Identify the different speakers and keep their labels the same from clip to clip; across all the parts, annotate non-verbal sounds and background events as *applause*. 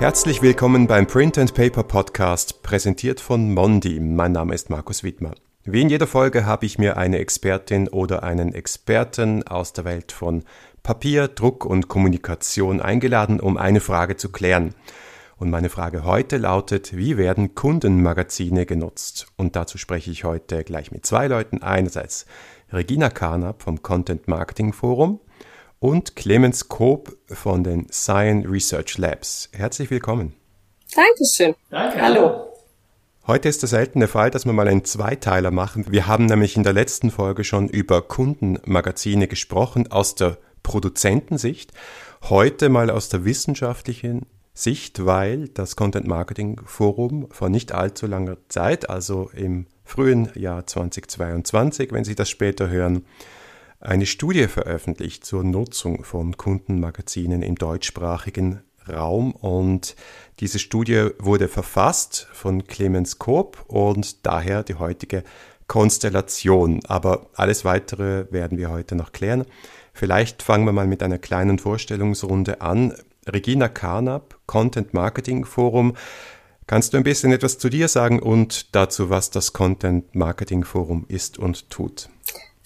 Speaker 1: Herzlich willkommen beim Print and Paper Podcast, präsentiert von Mondi. Mein Name ist Markus Wittmer. Wie in jeder Folge habe ich mir eine Expertin oder einen Experten aus der Welt von Papier, Druck und Kommunikation eingeladen, um eine Frage zu klären. Und meine Frage heute lautet, wie werden Kundenmagazine genutzt? Und dazu spreche ich heute gleich mit zwei Leuten. Einerseits Regina Karnap vom Content Marketing Forum und Clemens Koop von den Cyan Research Labs. Herzlich willkommen.
Speaker 2: Dankeschön. Danke. Hallo.
Speaker 1: Heute ist der seltene Fall, dass wir mal einen Zweiteiler machen. Wir haben nämlich in der letzten Folge schon über Kundenmagazine gesprochen aus der Produzentensicht. Heute mal aus der wissenschaftlichen Sicht, weil das Content Marketing Forum vor nicht allzu langer Zeit, also im frühen Jahr 2022, wenn Sie das später hören, eine Studie veröffentlicht zur Nutzung von Kundenmagazinen im deutschsprachigen Raum und diese Studie wurde verfasst von Clemens Koop und daher die heutige Konstellation. Aber alles weitere werden wir heute noch klären. Vielleicht fangen wir mal mit einer kleinen Vorstellungsrunde an. Regina Karnap, Content Marketing Forum. Kannst du ein bisschen etwas zu dir sagen und dazu, was das Content Marketing Forum ist und tut?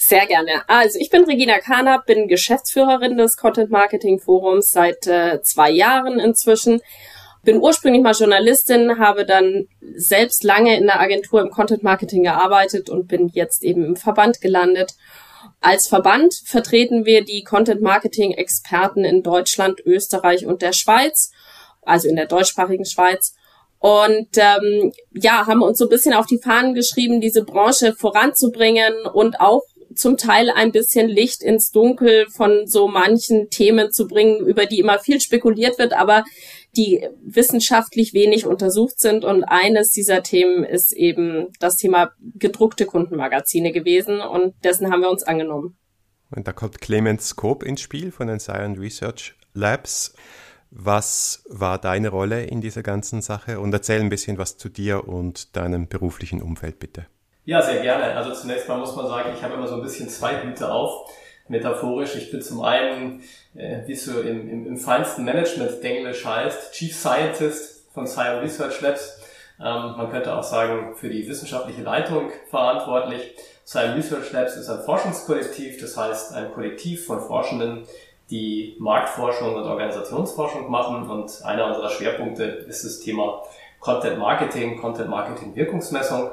Speaker 2: Sehr gerne. Also ich bin Regina Kahner, bin Geschäftsführerin des Content Marketing Forums seit äh, zwei Jahren inzwischen. Bin ursprünglich mal Journalistin, habe dann selbst lange in der Agentur im Content Marketing gearbeitet und bin jetzt eben im Verband gelandet. Als Verband vertreten wir die Content Marketing Experten in Deutschland, Österreich und der Schweiz, also in der deutschsprachigen Schweiz. Und ähm, ja, haben uns so ein bisschen auf die Fahnen geschrieben, diese Branche voranzubringen und auch zum Teil ein bisschen Licht ins Dunkel von so manchen Themen zu bringen, über die immer viel spekuliert wird, aber die wissenschaftlich wenig untersucht sind. Und eines dieser Themen ist eben das Thema gedruckte Kundenmagazine gewesen und dessen haben wir uns angenommen.
Speaker 1: Und da kommt Clemens Scope ins Spiel von den Science Research Labs. Was war deine Rolle in dieser ganzen Sache? Und erzähl ein bisschen was zu dir und deinem beruflichen Umfeld, bitte.
Speaker 3: Ja, sehr gerne. Also zunächst mal muss man sagen, ich habe immer so ein bisschen zwei Hüte auf, metaphorisch. Ich bin zum einen, äh, wie es so im, im, im feinsten Management-Englisch heißt, Chief Scientist von Science Research Labs. Ähm, man könnte auch sagen, für die wissenschaftliche Leitung verantwortlich. Science Research Labs ist ein Forschungskollektiv, das heißt ein Kollektiv von Forschenden, die Marktforschung und Organisationsforschung machen. Und einer unserer Schwerpunkte ist das Thema Content Marketing, Content Marketing Wirkungsmessung.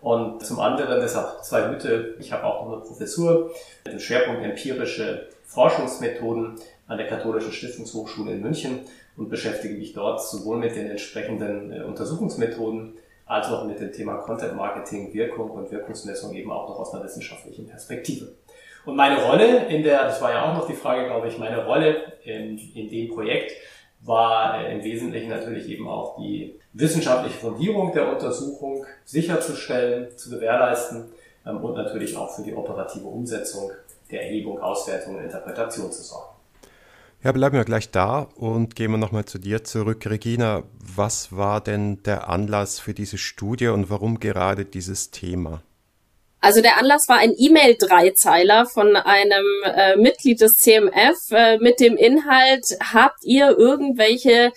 Speaker 3: Und zum anderen, deshalb zwei Hüte, ich habe auch noch eine Professur mit dem Schwerpunkt empirische Forschungsmethoden an der Katholischen Stiftungshochschule in München und beschäftige mich dort sowohl mit den entsprechenden äh, Untersuchungsmethoden als auch mit dem Thema Content Marketing, Wirkung und Wirkungsmessung eben auch noch aus einer wissenschaftlichen Perspektive. Und meine Rolle in der, das war ja auch noch die Frage, glaube ich, meine Rolle in, in dem Projekt war äh, im Wesentlichen natürlich eben auch die wissenschaftliche Fundierung der Untersuchung sicherzustellen, zu gewährleisten ähm, und natürlich auch für die operative Umsetzung der Erhebung, Auswertung und Interpretation zu sorgen.
Speaker 1: Ja, bleiben wir gleich da und gehen wir nochmal zu dir zurück. Regina, was war denn der Anlass für diese Studie und warum gerade dieses Thema?
Speaker 2: Also der Anlass war ein E-Mail-Dreizeiler von einem äh, Mitglied des CMF äh, mit dem Inhalt, habt ihr irgendwelche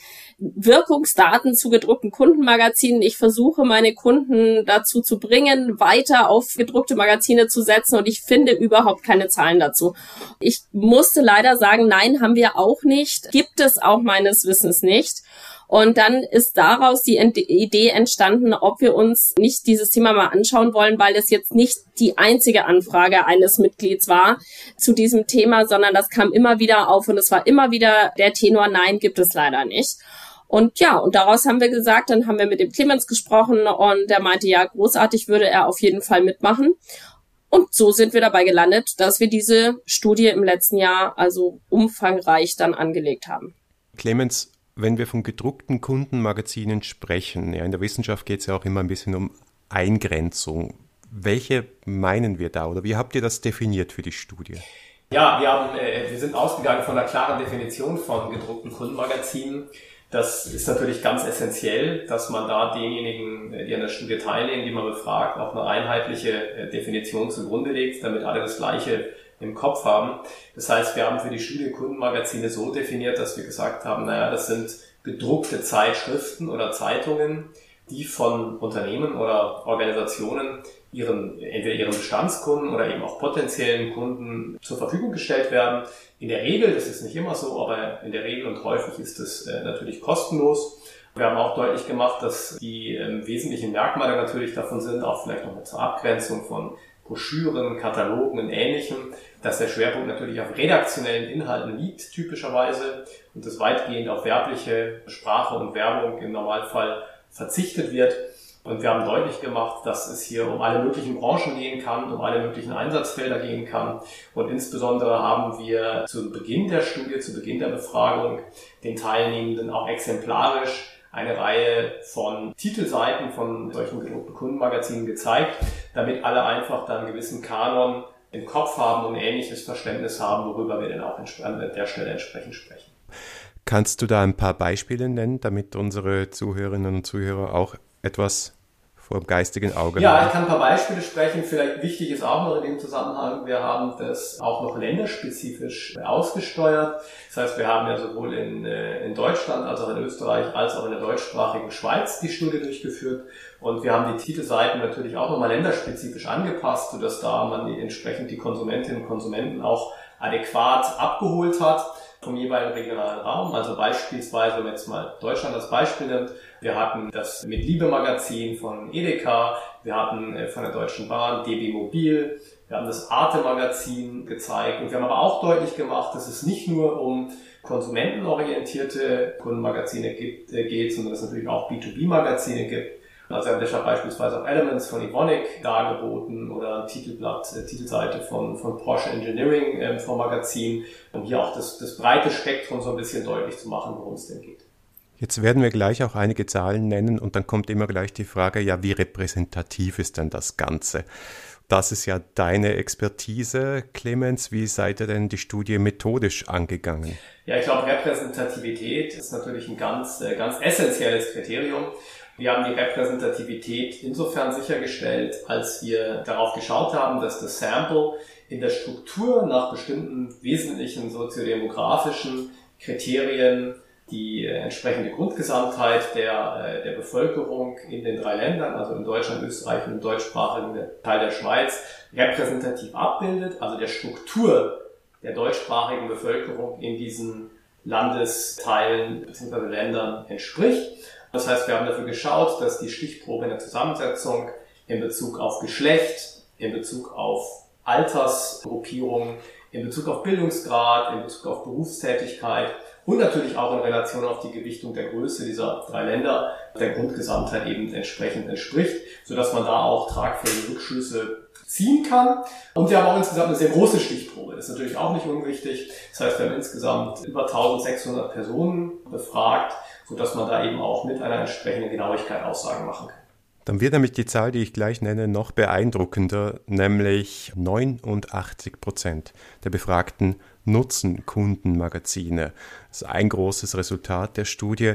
Speaker 2: Wirkungsdaten zu gedruckten Kundenmagazinen. Ich versuche meine Kunden dazu zu bringen, weiter auf gedruckte Magazine zu setzen und ich finde überhaupt keine Zahlen dazu. Ich musste leider sagen, nein, haben wir auch nicht. Gibt es auch meines Wissens nicht. Und dann ist daraus die Idee entstanden, ob wir uns nicht dieses Thema mal anschauen wollen, weil es jetzt nicht die einzige Anfrage eines Mitglieds war zu diesem Thema, sondern das kam immer wieder auf und es war immer wieder der Tenor, nein, gibt es leider nicht. Und ja, und daraus haben wir gesagt, dann haben wir mit dem Clemens gesprochen und der meinte, ja, großartig würde er auf jeden Fall mitmachen. Und so sind wir dabei gelandet, dass wir diese Studie im letzten Jahr also umfangreich dann angelegt haben.
Speaker 1: Clemens, wenn wir von gedruckten Kundenmagazinen sprechen, ja, in der Wissenschaft geht es ja auch immer ein bisschen um Eingrenzung. Welche meinen wir da oder wie habt ihr das definiert für die Studie?
Speaker 3: Ja, wir, haben, äh, wir sind ausgegangen von einer klaren Definition von gedruckten Kundenmagazinen. Das ist natürlich ganz essentiell, dass man da denjenigen, äh, die an der Studie teilnehmen, die man befragt, auch eine einheitliche äh, Definition zugrunde legt, damit alle das Gleiche im Kopf haben. Das heißt, wir haben für die Studie Kundenmagazine so definiert, dass wir gesagt haben, naja, das sind gedruckte Zeitschriften oder Zeitungen, die von Unternehmen oder Organisationen ihren, entweder ihren Bestandskunden oder eben auch potenziellen Kunden zur Verfügung gestellt werden. In der Regel, das ist nicht immer so, aber in der Regel und häufig ist es äh, natürlich kostenlos. Wir haben auch deutlich gemacht, dass die ähm, wesentlichen Merkmale natürlich davon sind, auch vielleicht noch zur Abgrenzung von Broschüren, Katalogen und Ähnlichem, dass der Schwerpunkt natürlich auf redaktionellen Inhalten liegt, typischerweise, und das weitgehend auf werbliche Sprache und Werbung im Normalfall verzichtet wird. Und wir haben deutlich gemacht, dass es hier um alle möglichen Branchen gehen kann, um alle möglichen Einsatzfelder gehen kann. Und insbesondere haben wir zu Beginn der Studie, zu Beginn der Befragung den Teilnehmenden auch exemplarisch eine Reihe von Titelseiten von solchen gedruckten Kundenmagazinen gezeigt, damit alle einfach dann einen gewissen Kanon im Kopf haben und ein ähnliches Verständnis haben, worüber wir dann auch an der Stelle entsprechend sprechen.
Speaker 1: Kannst du da ein paar Beispiele nennen, damit unsere Zuhörerinnen und Zuhörer auch etwas vor dem geistigen Auge
Speaker 3: Ja, ich kann ein paar Beispiele sprechen. Vielleicht wichtig ist auch noch in dem Zusammenhang, wir haben das auch noch länderspezifisch ausgesteuert. Das heißt, wir haben ja sowohl in, äh, in Deutschland als auch in Österreich als auch in der deutschsprachigen Schweiz die Studie durchgeführt. Und wir haben die Titelseiten natürlich auch nochmal länderspezifisch angepasst, sodass da man die, entsprechend die Konsumentinnen und Konsumenten auch adäquat abgeholt hat vom jeweiligen regionalen Raum. Also beispielsweise, wenn man jetzt mal Deutschland als Beispiel nimmt, wir hatten das Mit Liebe Magazin von Edeka, wir hatten äh, von der Deutschen Bahn DB Mobil, wir haben das Arte Magazin gezeigt und wir haben aber auch deutlich gemacht, dass es nicht nur um konsumentenorientierte Kundenmagazine gibt, äh, geht, sondern dass es natürlich auch B2B-Magazine gibt also wir haben deshalb beispielsweise auch Elements von Evonik dargeboten oder Titelblatt, äh, Titelseite von, von Porsche Engineering äh, vom Magazin, um hier auch das, das breite Spektrum so ein bisschen deutlich zu machen, worum es denn geht.
Speaker 1: Jetzt werden wir gleich auch einige Zahlen nennen und dann kommt immer gleich die Frage, ja, wie repräsentativ ist denn das Ganze? Das ist ja deine Expertise, Clemens. Wie seid ihr denn die Studie methodisch angegangen?
Speaker 3: Ja, ich glaube, Repräsentativität ist natürlich ein ganz, äh, ganz essentielles Kriterium. Wir haben die Repräsentativität insofern sichergestellt, als wir darauf geschaut haben, dass das Sample in der Struktur nach bestimmten wesentlichen soziodemografischen Kriterien die entsprechende Grundgesamtheit der, äh, der Bevölkerung in den drei Ländern, also in Deutschland, Österreich und im deutschsprachigen Teil der Schweiz, repräsentativ abbildet, also der Struktur der deutschsprachigen Bevölkerung in diesen Landesteilen bzw. Ländern entspricht. Das heißt, wir haben dafür geschaut, dass die Stichprobe in der Zusammensetzung in Bezug auf Geschlecht, in Bezug auf Altersgruppierung, in Bezug auf Bildungsgrad, in Bezug auf Berufstätigkeit und natürlich auch in Relation auf die Gewichtung der Größe dieser drei Länder der Grundgesamtheit eben entsprechend entspricht, sodass man da auch tragfähige Rückschlüsse ziehen kann. Und wir haben auch insgesamt eine sehr große Stichprobe. Das ist natürlich auch nicht unwichtig. Das heißt, wir haben insgesamt über 1600 Personen befragt sodass man da eben auch mit einer entsprechenden Genauigkeit Aussagen machen kann.
Speaker 1: Dann wird nämlich die Zahl, die ich gleich nenne, noch beeindruckender, nämlich 89 Prozent der Befragten nutzen Kundenmagazine. Das ist ein großes Resultat der Studie.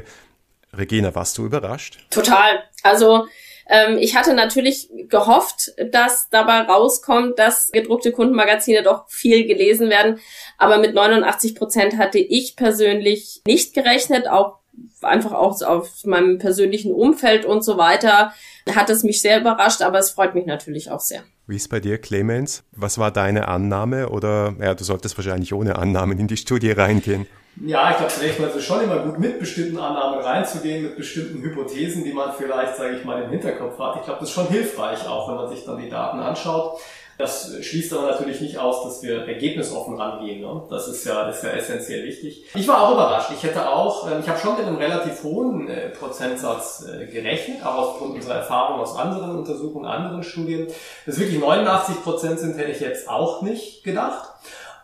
Speaker 1: Regina, warst du überrascht?
Speaker 2: Total. Also ähm, ich hatte natürlich gehofft, dass dabei rauskommt, dass gedruckte Kundenmagazine doch viel gelesen werden. Aber mit 89 Prozent hatte ich persönlich nicht gerechnet, auch einfach auch auf meinem persönlichen Umfeld und so weiter, hat es mich sehr überrascht, aber es freut mich natürlich auch sehr.
Speaker 1: Wie ist bei dir, Clemens? Was war deine Annahme? Oder ja, du solltest wahrscheinlich ohne Annahmen in die Studie reingehen.
Speaker 3: Ja, ich glaube, zunächst mal ist es schon immer gut, mit bestimmten Annahmen reinzugehen, mit bestimmten Hypothesen, die man vielleicht, sage ich mal, im Hinterkopf hat. Ich glaube, das ist schon hilfreich, auch wenn man sich dann die Daten anschaut. Das schließt aber natürlich nicht aus, dass wir ergebnisoffen rangehen. Ne? Das ist ja, das ist ja essentiell wichtig. Ich war auch überrascht. Ich hätte auch, ähm, ich habe schon mit einem relativ hohen äh, Prozentsatz äh, gerechnet, auch aufgrund unserer Erfahrung aus anderen Untersuchungen, anderen Studien. Dass wirklich 89 Prozent sind, hätte ich jetzt auch nicht gedacht.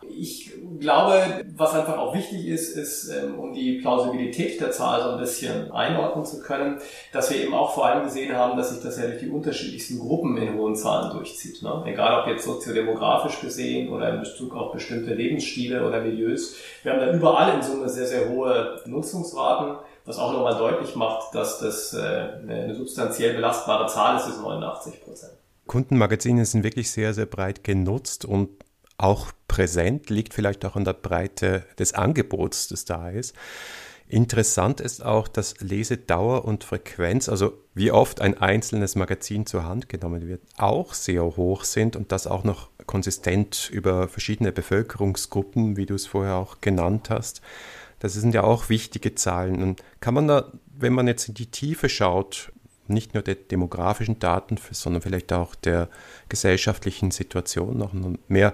Speaker 3: Ich glaube, was einfach auch wichtig ist, ist, ähm, um die Plausibilität der Zahl so ein bisschen einordnen zu können, dass wir eben auch vor allem gesehen haben, dass sich das ja durch die unterschiedlichsten Gruppen in hohen Zahlen durchzieht. Ne? Egal ob jetzt soziodemografisch gesehen oder in Bezug auf bestimmte Lebensstile oder Milieus. Wir haben da überall in Summe sehr, sehr hohe Nutzungsraten, was auch nochmal deutlich macht, dass das äh, eine substanziell belastbare Zahl ist, ist 89 Prozent.
Speaker 1: Kundenmagazine sind wirklich sehr, sehr breit genutzt und auch präsent, liegt vielleicht auch an der Breite des Angebots, das da ist. Interessant ist auch, dass Lesedauer und Frequenz, also wie oft ein einzelnes Magazin zur Hand genommen wird, auch sehr hoch sind und das auch noch konsistent über verschiedene Bevölkerungsgruppen, wie du es vorher auch genannt hast. Das sind ja auch wichtige Zahlen. Und kann man da, wenn man jetzt in die Tiefe schaut, nicht nur der demografischen Daten, sondern vielleicht auch der gesellschaftlichen Situation noch mehr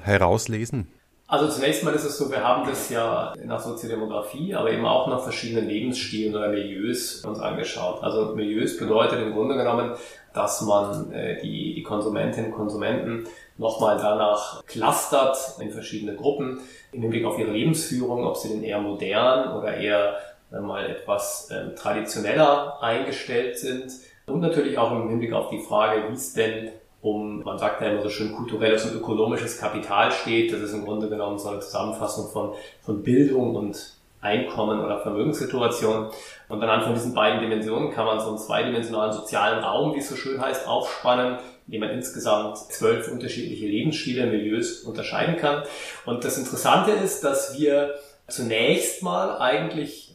Speaker 1: herauslesen?
Speaker 3: Also zunächst mal ist es so, wir haben das ja nach Soziodemografie, aber eben auch nach verschiedenen Lebensstilen oder Milieus uns angeschaut. Also Milieus bedeutet im Grunde genommen, dass man äh, die, die Konsumentinnen und Konsumenten nochmal danach clustert in verschiedene Gruppen im Hinblick auf ihre Lebensführung, ob sie denn eher modern oder eher mal etwas äh, traditioneller eingestellt sind und natürlich auch im Hinblick auf die Frage, wie es denn um, man sagt ja immer so schön, kulturelles und ökonomisches Kapital steht. Das ist im Grunde genommen so eine Zusammenfassung von, von Bildung und Einkommen oder Vermögenssituation. Und anhand von diesen beiden Dimensionen kann man so einen zweidimensionalen sozialen Raum, wie es so schön heißt, aufspannen, in dem man insgesamt zwölf unterschiedliche Lebensstile, Milieus unterscheiden kann. Und das Interessante ist, dass wir zunächst mal eigentlich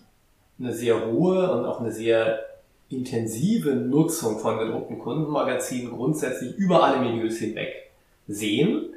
Speaker 3: eine sehr hohe und auch eine sehr intensive Nutzung von gedruckten Kundenmagazinen grundsätzlich über alle Milieus hinweg sehen.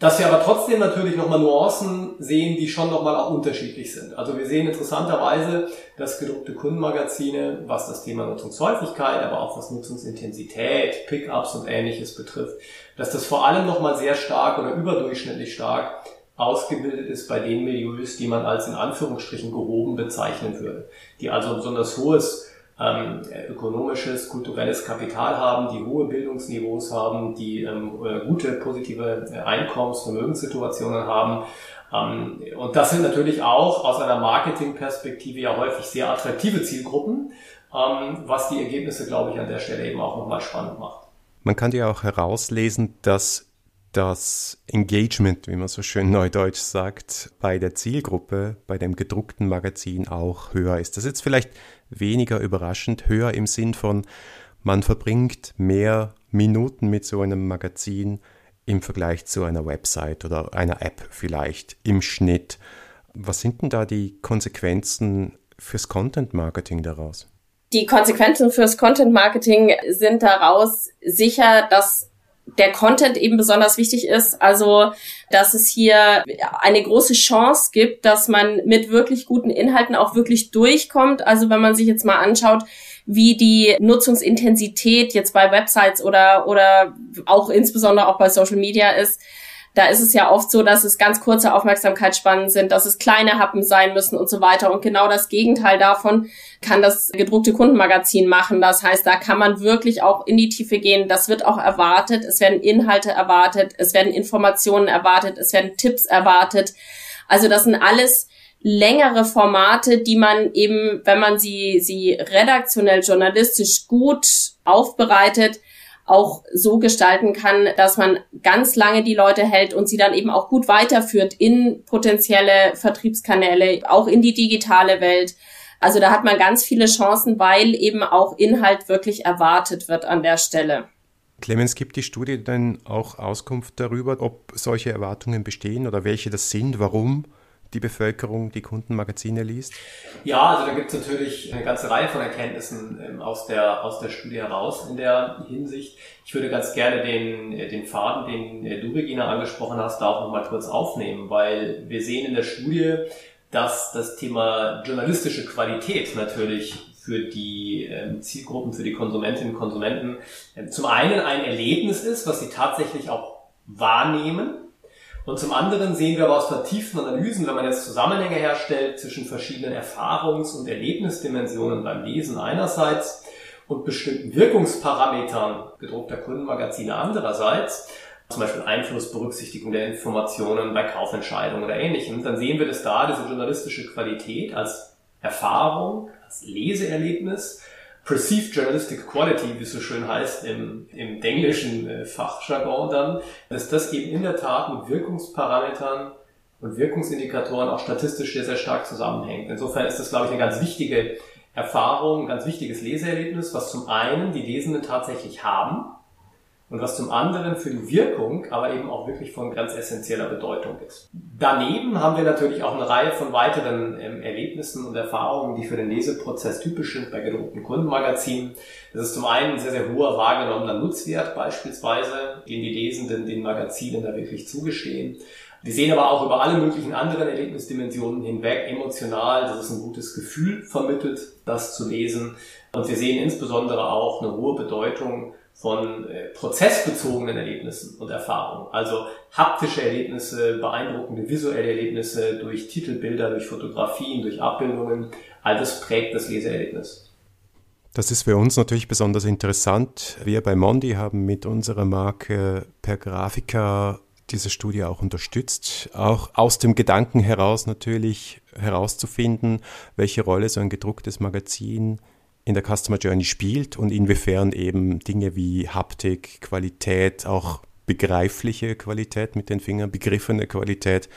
Speaker 3: Dass wir aber trotzdem natürlich nochmal Nuancen sehen, die schon nochmal auch unterschiedlich sind. Also wir sehen interessanterweise, dass gedruckte Kundenmagazine, was das Thema Nutzungshäufigkeit, aber auch was Nutzungsintensität, Pickups und ähnliches betrifft, dass das vor allem nochmal sehr stark oder überdurchschnittlich stark ausgebildet ist bei den Milieus, die man als in Anführungsstrichen gehoben bezeichnen würde. Die also besonders hohes ähm, ökonomisches, kulturelles Kapital haben, die hohe Bildungsniveaus haben, die ähm, äh, gute, positive äh, Einkommens-, Vermögenssituationen haben. Ähm, und das sind natürlich auch aus einer Marketingperspektive ja häufig sehr attraktive Zielgruppen, ähm, was die Ergebnisse, glaube ich, an der Stelle eben auch nochmal spannend macht.
Speaker 1: Man kann ja auch herauslesen, dass das Engagement, wie man so schön neudeutsch sagt, bei der Zielgruppe, bei dem gedruckten Magazin auch höher ist. Das ist jetzt vielleicht weniger überraschend, höher im Sinn von, man verbringt mehr Minuten mit so einem Magazin im Vergleich zu einer Website oder einer App vielleicht im Schnitt. Was sind denn da die Konsequenzen fürs Content Marketing daraus?
Speaker 2: Die Konsequenzen fürs Content Marketing sind daraus sicher, dass der Content eben besonders wichtig ist. Also, dass es hier eine große Chance gibt, dass man mit wirklich guten Inhalten auch wirklich durchkommt. Also, wenn man sich jetzt mal anschaut, wie die Nutzungsintensität jetzt bei Websites oder, oder auch insbesondere auch bei Social Media ist, da ist es ja oft so, dass es ganz kurze Aufmerksamkeitsspannen sind, dass es kleine Happen sein müssen und so weiter. Und genau das Gegenteil davon kann das gedruckte Kundenmagazin machen. Das heißt, da kann man wirklich auch in die Tiefe gehen. Das wird auch erwartet. Es werden Inhalte erwartet. Es werden Informationen erwartet. Es werden Tipps erwartet. Also das sind alles längere Formate, die man eben, wenn man sie, sie redaktionell, journalistisch gut aufbereitet, auch so gestalten kann, dass man ganz lange die Leute hält und sie dann eben auch gut weiterführt in potenzielle Vertriebskanäle, auch in die digitale Welt. Also da hat man ganz viele Chancen, weil eben auch Inhalt wirklich erwartet wird an der Stelle.
Speaker 1: Clemens, gibt die Studie denn auch Auskunft darüber, ob solche Erwartungen bestehen oder welche das sind, warum? die Bevölkerung die Kundenmagazine liest?
Speaker 3: Ja, also da gibt es natürlich eine ganze Reihe von Erkenntnissen ähm, aus, der, aus der Studie heraus in der Hinsicht. Ich würde ganz gerne den, äh, den Faden, den äh, du, Regina, angesprochen hast, da auch nochmal kurz aufnehmen, weil wir sehen in der Studie, dass das Thema journalistische Qualität natürlich für die ähm, Zielgruppen, für die Konsumentinnen und Konsumenten ähm, zum einen ein Erlebnis ist, was sie tatsächlich auch wahrnehmen, und zum anderen sehen wir aber aus vertieften Analysen, wenn man jetzt Zusammenhänge herstellt zwischen verschiedenen Erfahrungs- und Erlebnisdimensionen beim Lesen einerseits und bestimmten Wirkungsparametern gedruckter Kundenmagazine andererseits, zum Beispiel Einflussberücksichtigung der Informationen bei Kaufentscheidungen oder ähnlichem, dann sehen wir, dass da diese journalistische Qualität als Erfahrung, als Leseerlebnis Perceived Journalistic Quality, wie es so schön heißt im, im englischen äh, Fachjargon dann, dass das eben in der Tat mit Wirkungsparametern und Wirkungsindikatoren auch statistisch sehr, sehr stark zusammenhängt. Insofern ist das, glaube ich, eine ganz wichtige Erfahrung, ein ganz wichtiges Leseerlebnis, was zum einen die Lesenden tatsächlich haben und was zum anderen für die Wirkung aber eben auch wirklich von ganz essentieller Bedeutung ist. Daneben haben wir natürlich auch eine Reihe von weiteren ähm, Erlebnissen und Erfahrungen, die für den Leseprozess typisch sind bei gedruckten Kundenmagazinen. Das ist zum einen ein sehr, sehr hoher wahrgenommener Nutzwert beispielsweise, den die Lesenden den Magazinen da wirklich zugestehen. Wir sehen aber auch über alle möglichen anderen Erlebnisdimensionen hinweg emotional, dass es ein gutes Gefühl vermittelt, das zu lesen. Und wir sehen insbesondere auch eine hohe Bedeutung von äh, prozessbezogenen Erlebnissen und Erfahrungen. Also haptische Erlebnisse, beeindruckende visuelle Erlebnisse durch Titelbilder, durch Fotografien, durch Abbildungen. All das prägt das Leseerlebnis.
Speaker 1: Das ist für uns natürlich besonders interessant. Wir bei Mondi haben mit unserer Marke per Grafiker diese Studie auch unterstützt, auch aus dem Gedanken heraus natürlich herauszufinden, welche Rolle so ein gedrucktes Magazin in der Customer Journey spielt und inwiefern eben Dinge wie Haptik, Qualität, auch begreifliche Qualität mit den Fingern, begriffene Qualität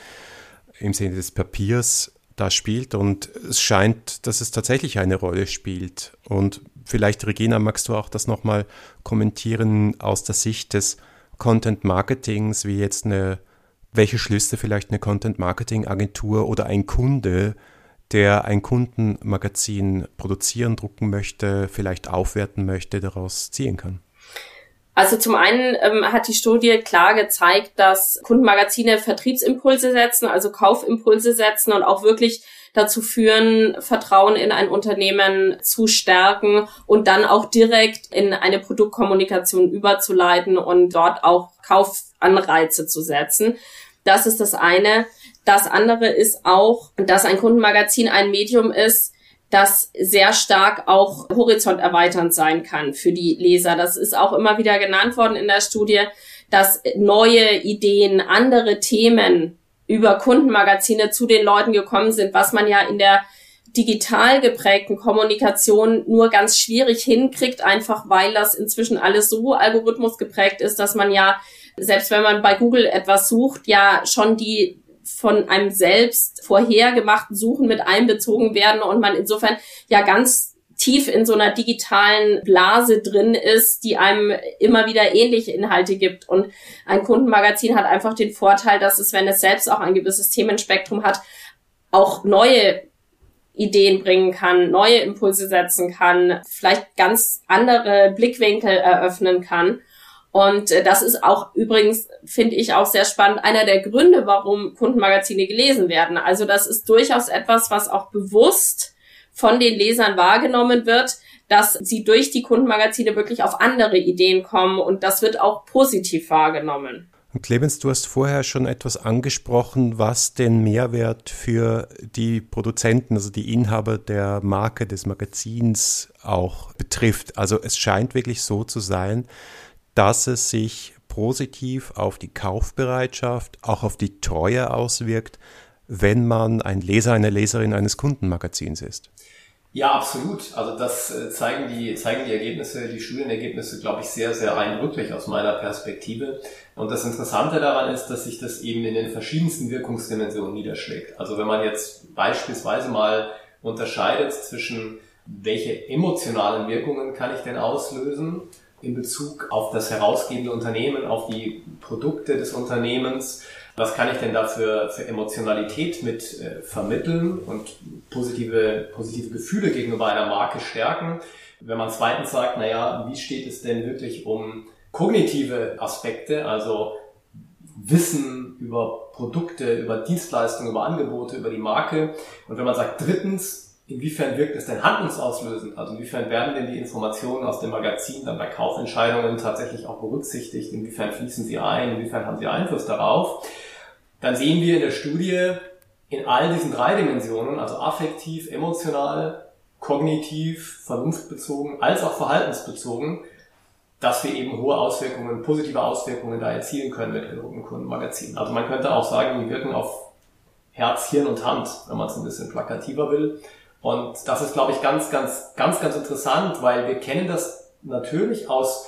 Speaker 1: im Sinne des Papiers da spielt. Und es scheint, dass es tatsächlich eine Rolle spielt. Und vielleicht, Regina, magst du auch das nochmal kommentieren aus der Sicht des Content Marketings, wie jetzt eine, welche Schlüsse vielleicht eine Content Marketing Agentur oder ein Kunde, der ein Kundenmagazin produzieren, drucken möchte, vielleicht aufwerten möchte, daraus ziehen kann?
Speaker 2: Also zum einen ähm, hat die Studie klar gezeigt, dass Kundenmagazine Vertriebsimpulse setzen, also Kaufimpulse setzen und auch wirklich dazu führen, Vertrauen in ein Unternehmen zu stärken und dann auch direkt in eine Produktkommunikation überzuleiten und dort auch Kaufanreize zu setzen. Das ist das eine. Das andere ist auch, dass ein Kundenmagazin ein Medium ist, das sehr stark auch horizonterweiternd sein kann für die Leser. Das ist auch immer wieder genannt worden in der Studie, dass neue Ideen, andere Themen über Kundenmagazine zu den Leuten gekommen sind, was man ja in der digital geprägten Kommunikation nur ganz schwierig hinkriegt, einfach weil das inzwischen alles so Algorithmus geprägt ist, dass man ja, selbst wenn man bei Google etwas sucht, ja schon die von einem selbst vorhergemachten Suchen mit einbezogen werden und man insofern ja ganz tief in so einer digitalen Blase drin ist, die einem immer wieder ähnliche Inhalte gibt. Und ein Kundenmagazin hat einfach den Vorteil, dass es, wenn es selbst auch ein gewisses Themenspektrum hat, auch neue Ideen bringen kann, neue Impulse setzen kann, vielleicht ganz andere Blickwinkel eröffnen kann. Und äh, das ist auch übrigens, finde ich auch sehr spannend, einer der Gründe, warum Kundenmagazine gelesen werden. Also das ist durchaus etwas, was auch bewusst von den Lesern wahrgenommen wird, dass sie durch die Kundenmagazine wirklich auf andere Ideen kommen und das wird auch positiv wahrgenommen.
Speaker 1: Und Clemens, du hast vorher schon etwas angesprochen, was den Mehrwert für die Produzenten, also die Inhaber der Marke des Magazins auch betrifft. Also es scheint wirklich so zu sein, dass es sich positiv auf die Kaufbereitschaft, auch auf die Treue auswirkt, wenn man ein Leser, eine Leserin eines Kundenmagazins ist.
Speaker 3: Ja, absolut. Also das äh, zeigen die, zeigen die Ergebnisse, die Studienergebnisse, glaube ich, sehr, sehr eindrücklich aus meiner Perspektive. Und das Interessante daran ist, dass sich das eben in den verschiedensten Wirkungsdimensionen niederschlägt. Also wenn man jetzt beispielsweise mal unterscheidet zwischen welche emotionalen Wirkungen kann ich denn auslösen in Bezug auf das herausgebende Unternehmen, auf die Produkte des Unternehmens was kann ich denn da für, für Emotionalität mit äh, vermitteln und positive, positive Gefühle gegenüber einer Marke stärken. Wenn man zweitens sagt, naja, wie steht es denn wirklich um kognitive Aspekte, also Wissen über Produkte, über Dienstleistungen, über Angebote, über die Marke. Und wenn man sagt, drittens, inwiefern wirkt es denn handlungsauslösend? Also inwiefern werden denn die Informationen aus dem Magazin dann bei Kaufentscheidungen tatsächlich auch berücksichtigt? Inwiefern fließen sie ein? Inwiefern haben sie Einfluss darauf? dann sehen wir in der Studie in all diesen drei Dimensionen, also affektiv, emotional, kognitiv, vernunftbezogen, als auch verhaltensbezogen, dass wir eben hohe Auswirkungen, positive Auswirkungen da erzielen können mit gedruckten Kundenmagazinen. Also man könnte auch sagen, die wirken auf Herz, Hirn und Hand, wenn man es ein bisschen plakativer will. Und das ist, glaube ich, ganz, ganz, ganz, ganz interessant, weil wir kennen das natürlich aus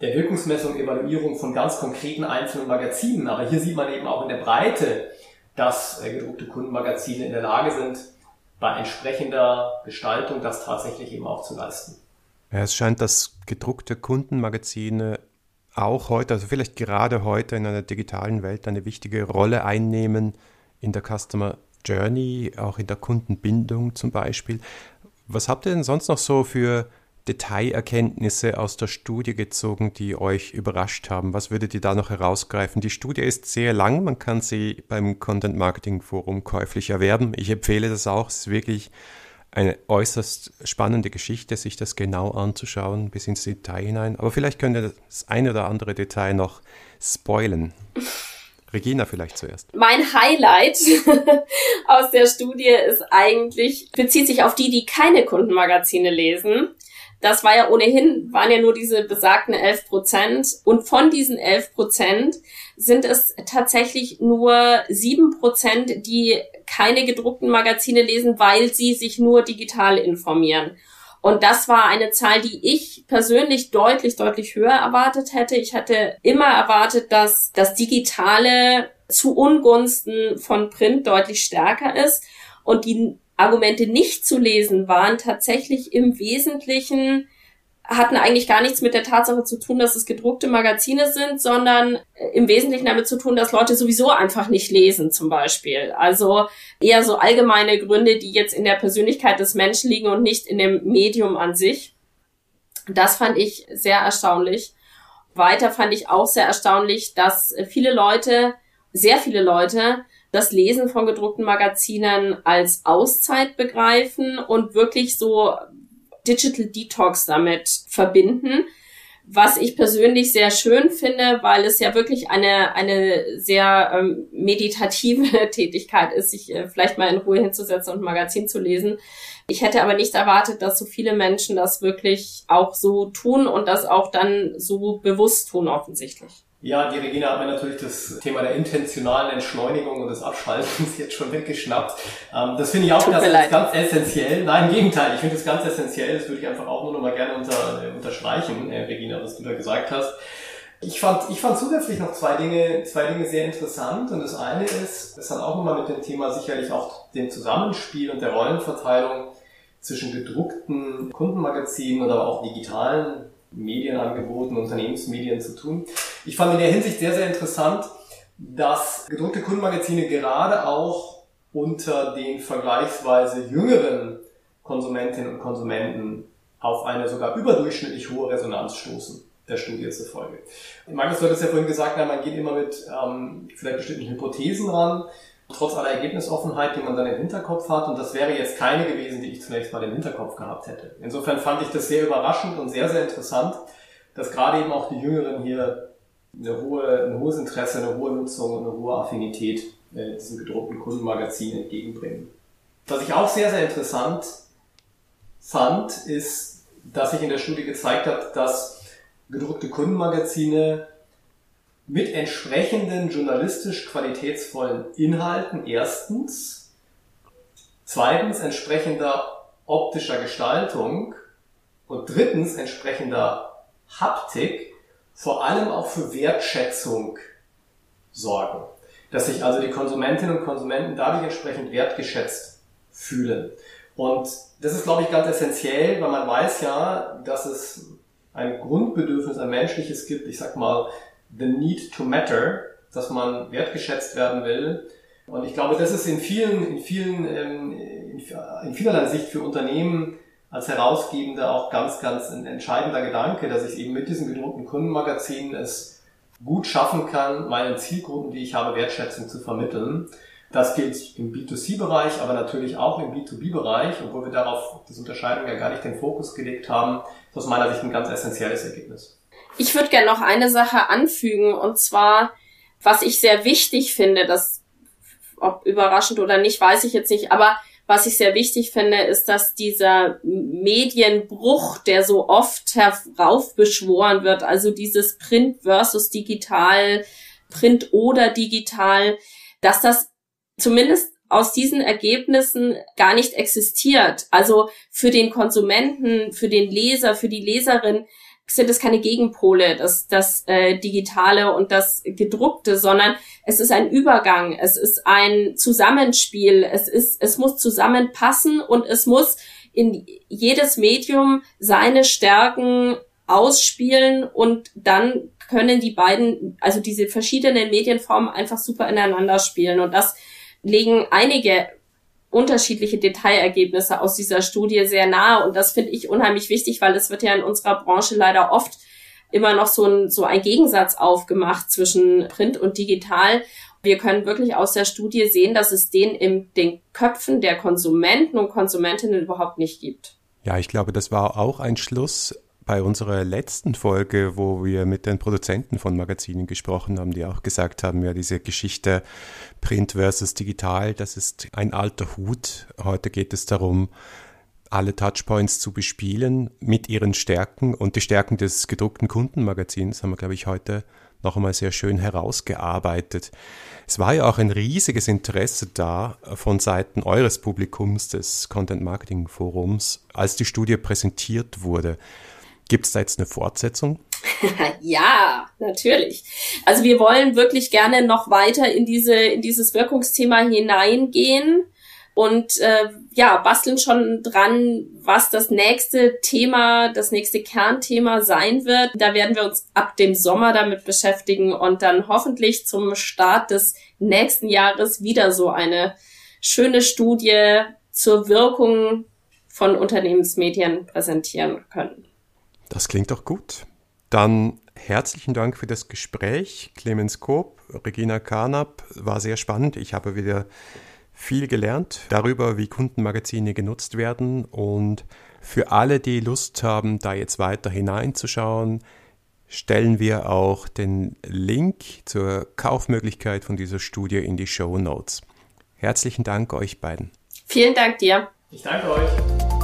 Speaker 3: der Wirkungsmessung, Evaluierung von ganz konkreten einzelnen Magazinen. Aber hier sieht man eben auch in der Breite, dass äh, gedruckte Kundenmagazine in der Lage sind, bei entsprechender Gestaltung das tatsächlich eben auch zu leisten.
Speaker 1: Ja, es scheint, dass gedruckte Kundenmagazine auch heute, also vielleicht gerade heute in einer digitalen Welt eine wichtige Rolle einnehmen in der Customer Journey, auch in der Kundenbindung zum Beispiel. Was habt ihr denn sonst noch so für Detailerkenntnisse aus der Studie gezogen, die euch überrascht haben? Was würdet ihr da noch herausgreifen? Die Studie ist sehr lang, man kann sie beim Content Marketing Forum käuflich erwerben. Ich empfehle das auch, es ist wirklich eine äußerst spannende Geschichte, sich das genau anzuschauen, bis ins Detail hinein. Aber vielleicht könnt ihr das eine oder andere Detail noch spoilen. *laughs* Regina vielleicht zuerst.
Speaker 2: Mein Highlight *laughs* aus der Studie ist eigentlich, bezieht sich auf die, die keine Kundenmagazine lesen. Das war ja ohnehin, waren ja nur diese besagten 11 Prozent. Und von diesen 11 Prozent sind es tatsächlich nur 7 Prozent, die keine gedruckten Magazine lesen, weil sie sich nur digital informieren. Und das war eine Zahl, die ich persönlich deutlich, deutlich höher erwartet hätte. Ich hätte immer erwartet, dass das Digitale zu Ungunsten von Print deutlich stärker ist. Und die Argumente nicht zu lesen waren tatsächlich im Wesentlichen hatten eigentlich gar nichts mit der Tatsache zu tun, dass es gedruckte Magazine sind, sondern äh, im Wesentlichen damit zu tun, dass Leute sowieso einfach nicht lesen, zum Beispiel. Also eher so allgemeine Gründe, die jetzt in der Persönlichkeit des Menschen liegen und nicht in dem Medium an sich. Das fand ich sehr erstaunlich. Weiter fand ich auch sehr erstaunlich, dass viele Leute, sehr viele Leute, das Lesen von gedruckten Magazinen als Auszeit begreifen und wirklich so Digital Detox damit verbinden, was ich persönlich sehr schön finde, weil es ja wirklich eine, eine sehr ähm, meditative *laughs* Tätigkeit ist, sich äh, vielleicht mal in Ruhe hinzusetzen und ein Magazin zu lesen. Ich hätte aber nicht erwartet, dass so viele Menschen das wirklich auch so tun und das auch dann so bewusst tun offensichtlich.
Speaker 3: Ja, die Regina hat mir natürlich das Thema der intentionalen Entschleunigung und des Abschaltens jetzt schon weggeschnappt. Ähm, das finde ich auch ganz, ganz, essentiell. Nein, im Gegenteil, ich finde es ganz essentiell. Das würde ich einfach auch nur noch mal gerne unter, äh, unterstreichen, äh, Regina, was du da gesagt hast. Ich fand, ich fand zusätzlich noch zwei Dinge, zwei Dinge sehr interessant. Und das eine ist, das hat auch nochmal mit dem Thema sicherlich auch dem Zusammenspiel und der Rollenverteilung zwischen gedruckten Kundenmagazinen oder auch digitalen Medienangeboten, Unternehmensmedien zu tun. Ich fand in der Hinsicht sehr, sehr interessant, dass gedruckte Kundenmagazine gerade auch unter den vergleichsweise jüngeren Konsumentinnen und Konsumenten auf eine sogar überdurchschnittlich hohe Resonanz stoßen, der Studie zufolge. Markus, du hattest ja vorhin gesagt, man geht immer mit ähm, vielleicht bestimmten Hypothesen ran trotz aller Ergebnisoffenheit, die man dann im Hinterkopf hat. Und das wäre jetzt keine gewesen, die ich zunächst mal im Hinterkopf gehabt hätte. Insofern fand ich das sehr überraschend und sehr, sehr interessant, dass gerade eben auch die Jüngeren hier eine hohe, ein hohes Interesse, eine hohe Nutzung und eine hohe Affinität äh, diesem gedruckten Kundenmagazin entgegenbringen. Was ich auch sehr, sehr interessant fand, ist, dass sich in der Studie gezeigt hat, dass gedruckte Kundenmagazine mit entsprechenden journalistisch qualitätsvollen Inhalten erstens, zweitens entsprechender optischer Gestaltung und drittens entsprechender Haptik vor allem auch für Wertschätzung sorgen. Dass sich also die Konsumentinnen und Konsumenten dadurch entsprechend wertgeschätzt fühlen. Und das ist, glaube ich, ganz essentiell, weil man weiß ja, dass es ein Grundbedürfnis, ein menschliches gibt, ich sag mal, the need to matter, dass man wertgeschätzt werden will. Und ich glaube, das ist in vielen, in vielen, ähm, in vielerlei Sicht für Unternehmen als Herausgebende auch ganz, ganz ein entscheidender Gedanke, dass ich eben mit diesen gedruckten Kundenmagazinen es gut schaffen kann, meinen Zielgruppen, die ich habe, Wertschätzung zu vermitteln. Das gilt im B2C-Bereich, aber natürlich auch im B2B-Bereich, obwohl wir darauf das Unterscheidung ja gar nicht den Fokus gelegt haben, ist aus meiner Sicht ein ganz essentielles Ergebnis.
Speaker 2: Ich würde gerne noch eine Sache anfügen, und zwar, was ich sehr wichtig finde, das, ob überraschend oder nicht, weiß ich jetzt nicht, aber was ich sehr wichtig finde, ist, dass dieser Medienbruch, der so oft heraufbeschworen wird, also dieses Print versus digital, Print oder digital, dass das zumindest aus diesen Ergebnissen gar nicht existiert. Also für den Konsumenten, für den Leser, für die Leserin sind es keine Gegenpole, das, das äh, Digitale und das Gedruckte, sondern es ist ein Übergang, es ist ein Zusammenspiel, es ist, es muss zusammenpassen und es muss in jedes Medium seine Stärken ausspielen und dann können die beiden, also diese verschiedenen Medienformen einfach super ineinander spielen. Und das legen einige unterschiedliche Detailergebnisse aus dieser Studie sehr nahe. Und das finde ich unheimlich wichtig, weil es wird ja in unserer Branche leider oft immer noch so ein, so ein Gegensatz aufgemacht zwischen Print und Digital. Wir können wirklich aus der Studie sehen, dass es den in den Köpfen der Konsumenten und Konsumentinnen überhaupt nicht gibt.
Speaker 1: Ja, ich glaube, das war auch ein Schluss bei unserer letzten Folge, wo wir mit den Produzenten von Magazinen gesprochen haben, die auch gesagt haben, ja, diese Geschichte Print versus Digital, das ist ein alter Hut. Heute geht es darum, alle Touchpoints zu bespielen mit ihren Stärken und die Stärken des gedruckten Kundenmagazins haben wir, glaube ich, heute noch einmal sehr schön herausgearbeitet. Es war ja auch ein riesiges Interesse da von Seiten eures Publikums des Content Marketing Forums, als die Studie präsentiert wurde. Gibt es da jetzt eine Fortsetzung? *laughs*
Speaker 2: ja, natürlich. Also wir wollen wirklich gerne noch weiter in diese in dieses Wirkungsthema hineingehen und äh, ja basteln schon dran, was das nächste Thema, das nächste Kernthema sein wird. Da werden wir uns ab dem Sommer damit beschäftigen und dann hoffentlich zum Start des nächsten Jahres wieder so eine schöne Studie zur Wirkung von Unternehmensmedien präsentieren können.
Speaker 1: Das klingt doch gut. Dann herzlichen Dank für das Gespräch. Clemens Koop, Regina Karnap, war sehr spannend. Ich habe wieder viel gelernt darüber, wie Kundenmagazine genutzt werden. Und für alle, die Lust haben, da jetzt weiter hineinzuschauen, stellen wir auch den Link zur Kaufmöglichkeit von dieser Studie in die Show Notes. Herzlichen Dank euch beiden.
Speaker 2: Vielen Dank dir.
Speaker 3: Ich danke euch.